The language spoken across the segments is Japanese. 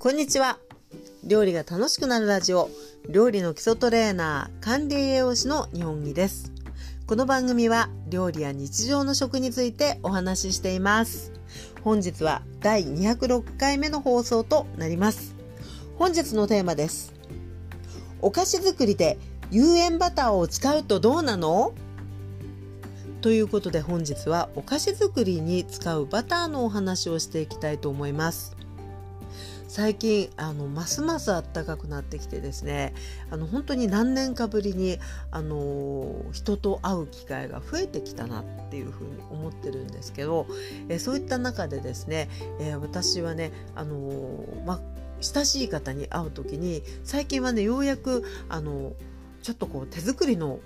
こんにちは。料理が楽しくなるラジオ。料理の基礎トレーナー管理栄養士の日本木です。この番組は料理や日常の食についてお話ししています。本日は第206回目の放送となります。本日のテーマです。お菓子作りで有塩バターを使うとどうなの？ということで本日はお菓子作りに使うバターのお話をしていきたいと思います。最近あのますます暖かくなってきてですねあの本当に何年かぶりにあの人と会う機会が増えてきたなっていうふうに思ってるんですけどえそういった中でですね、え私はねあの、ま、親しい方に会う時に最近はねようやくあのちょっとこう手作りの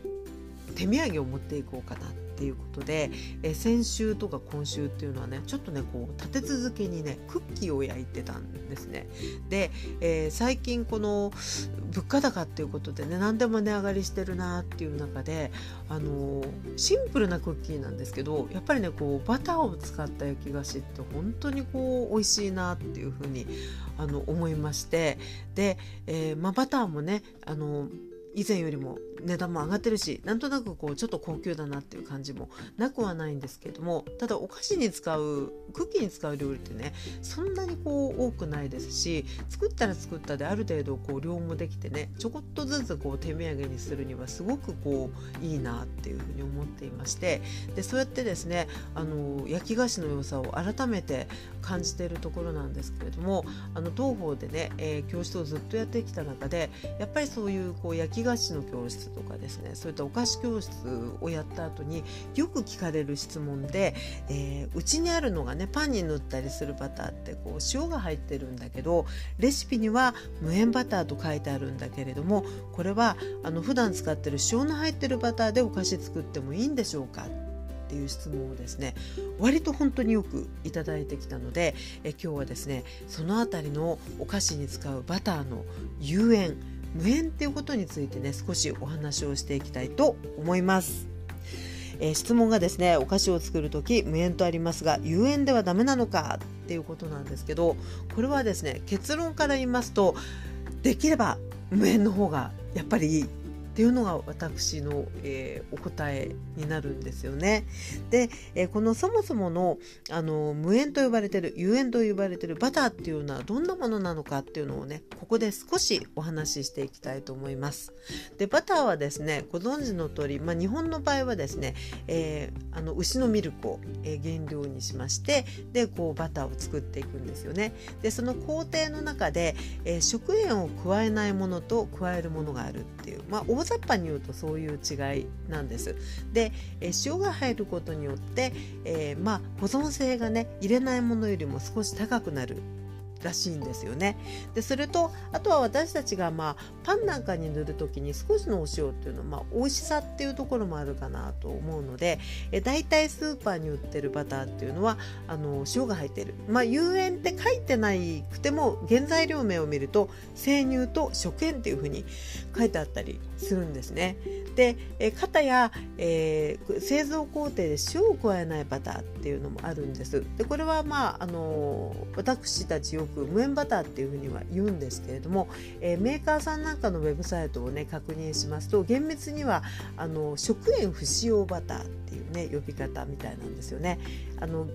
手土産を持っていこうかなってていうことで、え先週とか今週っていうのはねちょっとねこう立て続けにねクッキーを焼いてたんですね。で、えー、最近この物価高っていうことでね何でも値上がりしてるなっていう中であのシンプルなクッキーなんですけどやっぱりねこうバターを使った焼き菓子って本当にこう美味しいなっていうふうにあの思いましてで、えー、まあ、バターもねあの以前よりも値段も上がってるしなんとなくこうちょっと高級だなっていう感じもなくはないんですけれどもただお菓子に使うクッキーに使う料理ってねそんなにこう多くないですし作ったら作ったである程度こう量もできてねちょこっとずつこう手土産にするにはすごくこういいなっていうふうに思っていましてでそうやってですねあの焼き菓子の良さを改めて感じているところなんですけれどもあの東方でね、えー、教室をずっとやってきた中でやっぱりそういうこう焼き菓子の教室とかですねそういったお菓子教室をやった後によく聞かれる質問でうち、えー、にあるのがねパンに塗ったりするバターってこう塩が入ってるんだけどレシピには無塩バターと書いてあるんだけれどもこれはあの普段使ってる塩の入ってるバターでお菓子作ってもいいんでしょうかっていう質問をですね割と本当によくいただいてきたのでえ今日はですねその辺りのお菓子に使うバターの有塩無縁っていうことについてね少しお話をしていきたいと思います。えー、質問がですねお菓子を作る時無縁とありますが有縁ではダメなのかっていうことなんですけどこれはですね結論から言いますとできれば無縁の方がやっぱりいいっていうのが私の、えー、お答えになるんですよね。で、えー、このそもそものあの無塩と呼ばれてる有塩と呼ばれてるバターっていうのはどんなものなのかっていうのをねここで少しお話ししていきたいと思います。でバターはですねご存知の通り、まあ、日本の場合はですね、えー、あの牛のミルクを、原料にしましてでこうバターを作っていくんですよね。でその工程の中で、え食塩を加えないものと加えるものがあるっていう、まあ、大雑把に言うとそういう違いなんです。で、え塩が入ることによって、えー、まあ、保存性がね入れないものよりも少し高くなるらしいんですよね。でそれとあとは私たちが、まあ、パンなんかに塗る時に少しのお塩っていうのは、まあ、美味しさっていうところもあるかなと思うのでえ大体スーパーに売ってるバターっていうのはあの塩が入ってる。まあ、有塩って書いてないくても原材料名を見ると生乳と食塩っていうふうに書いてあったりするんですね。で、え型や、えー、製造工程で塩を加えないバターっていうのもあるんです。でこれはまああの私たちよく無塩バターっていうふうには言うんですけれども、えー、メーカーさんなんかのウェブサイトをね確認しますと厳密にはあの食塩不使用バターっていうね呼び方みたいなんですよね。あの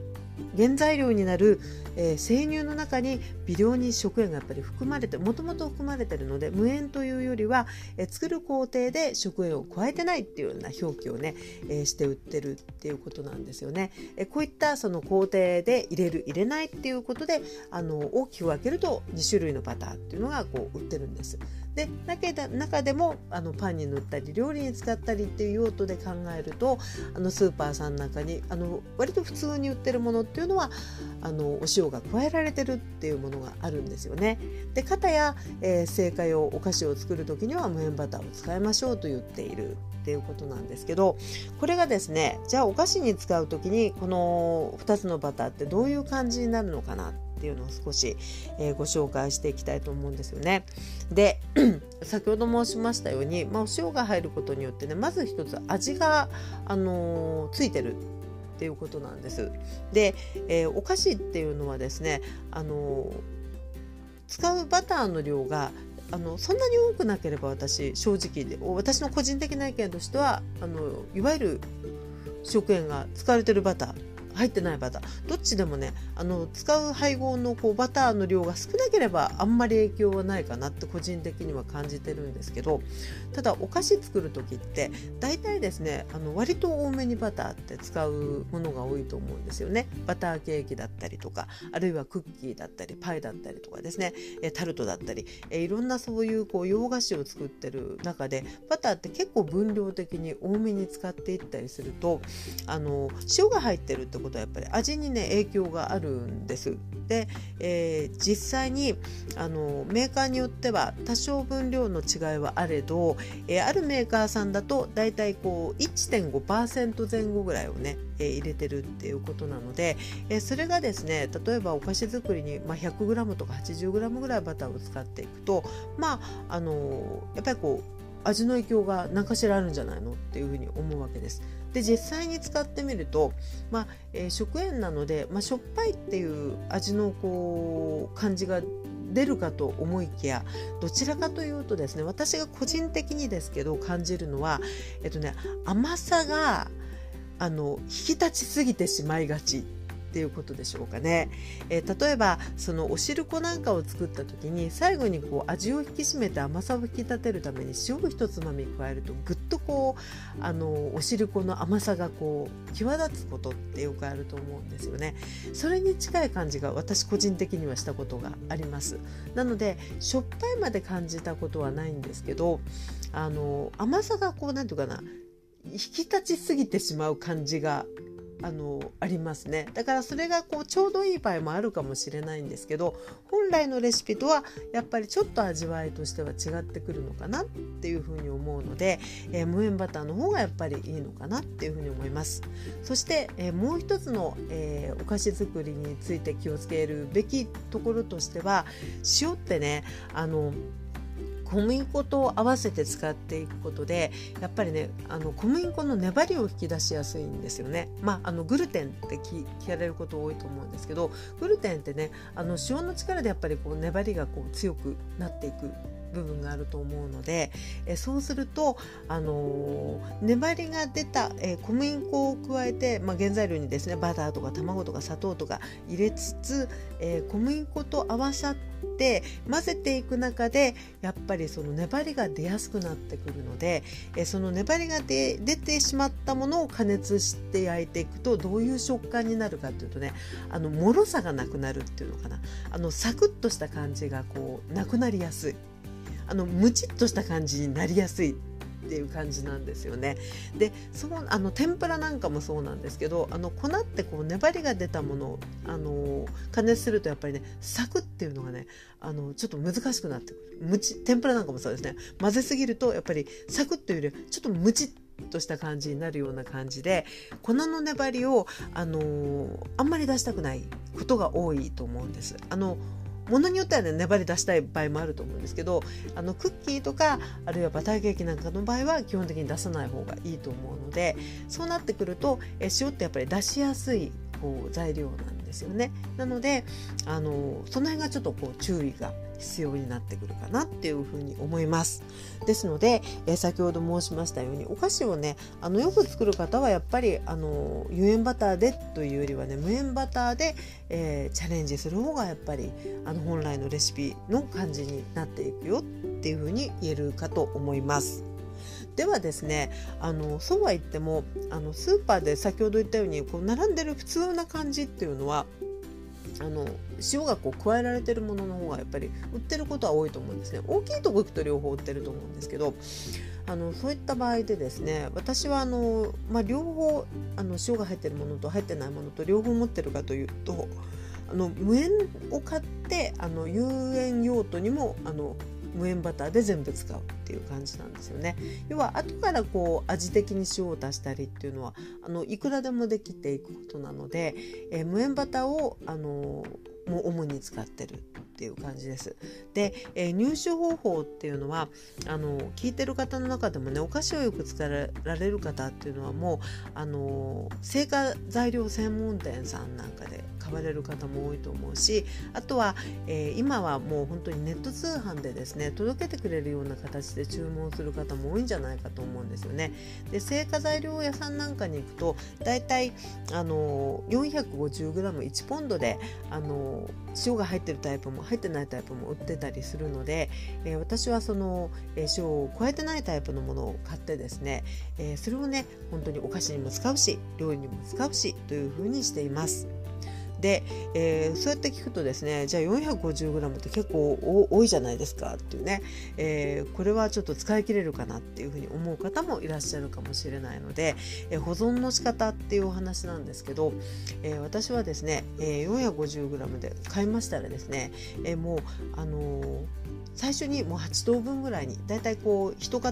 原材料になる、えー、生乳の中に微量に食塩がやっぱり含まれてもともと含まれてるので無塩というよりは、えー、作る工程で食塩を加えてないっていうような表記をね、えー、して売ってるっていうことなんですよね。えこういったその工程で入れる入れないっていうことであの大きく分けると2種類のバターンっていうのがこう売ってるんです。で中でもあのパンに塗ったり料理に使ったりっていう用途で考えるとあのスーパーさんなんかにあの割と普通に売ってるものっていうのはあのお塩が加えられてるっていうものがあるんですよね。で片や、えー、製菓用お菓子を作る時には無塩バターを使いましょうと言っているっていうことなんですけどこれがですねじゃあお菓子に使う時にこの2つのバターってどういう感じになるのかなっていうのを少し、えー、ご紹介していきたいと思うんですよね。で先ほど申しましたように、まあ、お塩が入ることによってねまず一つ味が、あのー、ついてるっていうことなんです。で、えー、お菓子っていうのはですね、あの使うバターの量があのそんなに多くなければ私正直私の個人的な意見としてはあのいわゆる食塩が使われてるバター入ってないバター。どっちでもねあの使う配合のこうバターの量が少なければあんまり影響はないかなって個人的には感じてるんですけどただお菓子作る時って大体ですねあの割と多めにバターって使うものが多いと思うんですよね。バターケーキだったりとかあるいはクッキーだったりパイだったりとかですね。タルトだったり。いろんなそういうこう洋菓子を作ってる中でバターって結構分量的に多めに使っていったりするとあの塩が入ってるってことはやっぱり味にね影響があるんです。で、えー、実際にあのメーカーによっては多少分量の違いはあれど、えー、あるメーカーさんだとだいたいこう1.5%前後ぐらいをね、えー、入れてるっていうことなので、えそれがですね例えばお菓子作りに、まあ、100g とか 80g ぐらいバターを使っていくとまああのやっぱりこう味の影響が何かしらあるんじゃないのっていうふうに思うわけです。で実際に使ってみると、まあえー、食塩なので、まあ、しょっぱいっていう味のこう感じが出るかと思いきやどちらかというとですね私が個人的にですけど感じるのは、えっとね、甘さがあの引き立ちすぎてしまいがちっていうことでしょうかね。えー、例えばそのお汁粉なんかを作った時に最後にこう味を引き締めて甘さを引き立てるために塩を一つまみ加えるとぐっとこうあのお汁粉の甘さがこう際立つことってよくあると思うんですよね。それに近い感じが私個人的にはしたことがあります。なのでしょっぱいまで感じたことはないんですけどあの甘さがこう何て言うかな引き立ちすぎてしまう感じがあのありますね。だからそれがこうちょうどいい場合もあるかもしれないんですけど本来のレシピとはやっぱりちょっと味わいとしては違ってくるのかなっていうふうに思うので、えー、無塩バターの方がやっぱりいいのかなっていうふうに思います。そして、えー、もう一つの、えー、お菓子作りについて気をつけるべきところとしては塩ってねあの小麦粉と合わせて使っていくことでやっぱりねあの小麦粉の粘りを引き出しやすいんですよね。まあ、あのグルテンって聞かれること多いと思うんですけどグルテンってねあの塩の力でやっぱりこう粘りがこう強くなっていく部分があると思うので、えそうすると、あのー、粘りが出た、え小麦粉を加えて、まあ、原材料にですねバターとか卵とか砂糖とか入れつつ、え小麦粉と合わさって混ぜていく中でやっぱりその粘りが出やすくなってくるので、えその粘りが出てしまったものを加熱して焼いていくとどういう食感になるかっていうとねあの脆さがなくなるっていうのかなあのサクッとした感じがこうなくなりやすい。あのムチっとした感じになりやすいっていう感じなんですよね。でそのあの天ぷらなんかもそうなんですけどあの粉ってこう粘りが出たものをあの加熱するとやっぱりねサクっていうのがねあのちょっと難しくなってくるむち天ぷらなんかもそうですね混ぜすぎるとやっぱりサクッというよりちょっとムチっとした感じになるような感じで粉の粘りを、あの、あんまり出したくないことが多いと思うんです。あのものによってはね粘り出したい場合もあると思うんですけどあのクッキーとかあるいはバターケーキなんかの場合は基本的に出さない方がいいと思うのでそうなってくるとえ塩ってやっぱり出しやすいこう材料なんですよね。なのであのその辺がちょっとこう注意が必要になってくるかなっていうふうに思います。ですので、えー、先ほど申しましたようにお菓子をねあのよく作る方はやっぱりあの有塩バターでというよりはね無塩バターで、えー、チャレンジする方がやっぱりあの本来のレシピの感じになっていくよっていうふうに言えるかと思います。ではですねあのそうは言ってもあのスーパーで先ほど言ったようにこう並んでる普通な感じっていうのはあの塩がこう加えられてるものの方がやっぱり売ってることは多いと思うんですね。大きいとこ行くと両方売ってると思うんですけどあのそういった場合でですね私はあの、まあ、両方あの塩が入ってるものと入ってないものと両方持ってるかというとあの無塩を買ってあの有塩用途にもあの無塩バターで全部使うっていう感じなんですよね。要は後からこう味的に塩を足したりっていうのはあのいくらでもできていくことなので、えー、無塩バターをあのもう主に使ってるっていう感じです。で、えー、入手方法っていうのはあの聞いてる方の中でもねお菓子をよく使われる方っていうのはもうあの製菓材料専門店さんなんかで買われる方も多いと思うしあとは、えー、今はもう本当にネット通販でですね届けてくれるような形で注文する方も多いんじゃないかと思うんですよね。で製菓材料屋さんなんかに行くとだいたいあの 450g1 ポンドであの塩が入ってるタイプも入ってないタイプも売ってたりするので、えー、私はその、えー、塩を加えてないタイプのものを買ってですね、えー、それをね本当にお菓子にも使うし料理にも使うしというふうにしています。で、えー、そうやって聞くとですねじゃあ 450g って結構多いじゃないですかっていうね、えー、これはちょっと使い切れるかなっていうふうに思う方もいらっしゃるかもしれないので、えー、保存の仕方っていうお話なんですけど、えー、私はですね、えー、450g で買いましたらですね、えー、もうあのー最初にもう8等分ぐらいにだいたいこう一塊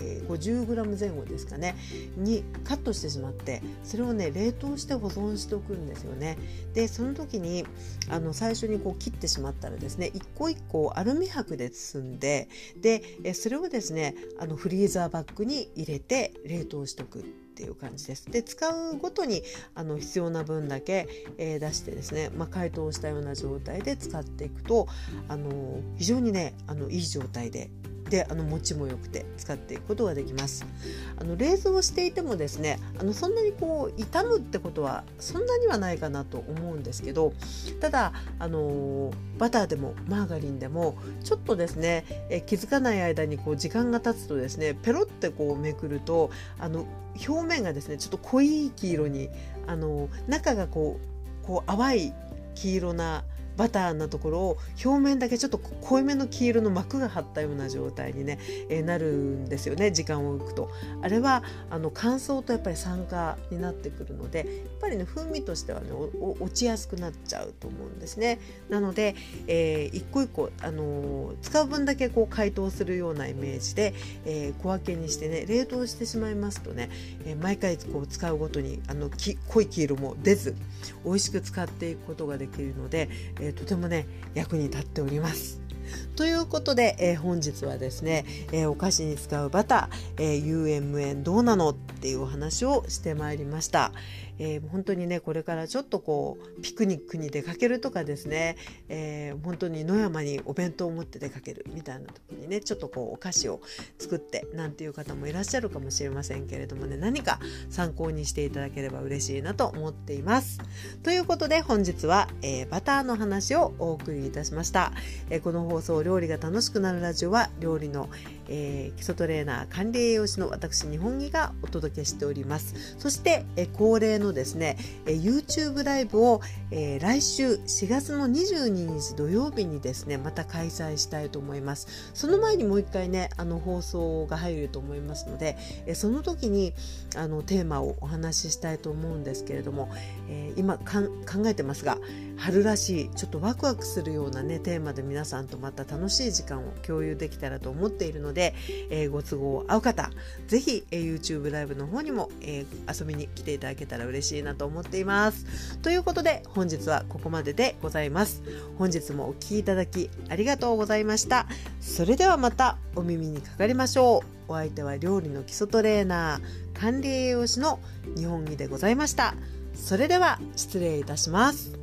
え、50g 前後ですかねにカットしてしまってそれをね冷凍して保存しておくんですよね。でその時にあの最初にこう切ってしまったらですね一個一個アルミ箔で包んででえそれをですねあのフリーザーバッグに入れて冷凍しておくっていう感じです。で使うごとにあの必要な分だけ、えー、出してですね、まあ、解凍したような状態で使っていくとあの非常にねあのいい状態でであの持ちも良くて使っていくことができます。あの冷蔵していてもですねあのそんなにこう傷むってことはそんなにはないかなと思うんですけどただあのバターでもマーガリンでもちょっとですねえ気づかない間にこう時間が経つとですねペロってこうめくるとあの表面がですねちょっと濃い黄色にあの中がこうこう淡い黄色なバターなところを表面だけちょっと濃いめの黄色の膜が張ったような状態にね、えー、なるんですよね時間を置くと。あれはあの乾燥とやっぱり酸化になってくるのでやっぱりね風味としてはね落ちやすくなっちゃうと思うんですね。なので、えー、一個一個、あのー、使う分だけこう解凍するようなイメージで、えー、小分けにしてね冷凍してしまいますとね、えー、毎回こう使うごとにあの濃い黄色も出ず美味しく使っていくことができるので、ええー、とてもね役に立っております。ということで、えー、本日はですね、えー、お菓子に使うバター、えー、UMN どうなのっていうお話をしてまいりました。えー、本当にねこれからちょっとこうピクニックに出かけるとかですね、えー、本当に野山にお弁当を持って出かけるみたいな時にねちょっとこうお菓子を作ってなんていう方もいらっしゃるかもしれませんけれどもね何か参考にしていただければ嬉しいなと思っています。ということで本日は、えー、バターの話をお送りいたしました。えこの放送料理が楽しくなるラジオは料理の、ええー基礎トレーナー管理栄養士の私日本木がお届けしております。そして、え恒例のですね、え YouTube ライブを、えー、来週4月の22日土曜日にですねまた開催したいと思いますその前にもう一回ねあの放送が入ると思いますので、えその時にあのテーマをお話ししたいと思うんですけれども、えー、今考えてますが春らしいちょっとワクワクするようなねテーマで皆さんとまた楽しい時間を共有できたらと思っているので、えー、ご都合合う方是非、えー、YouTube ライブの方にも、えー、遊びに来ていただけたら嬉しいなと思っています。ということで本日はここまででございます。本日もお聴きいただきありがとうございました。それではまたお耳にかかりましょう。お相手は料理の基礎トレーナー管理栄養士の日本木でございました。それでは失礼いたします。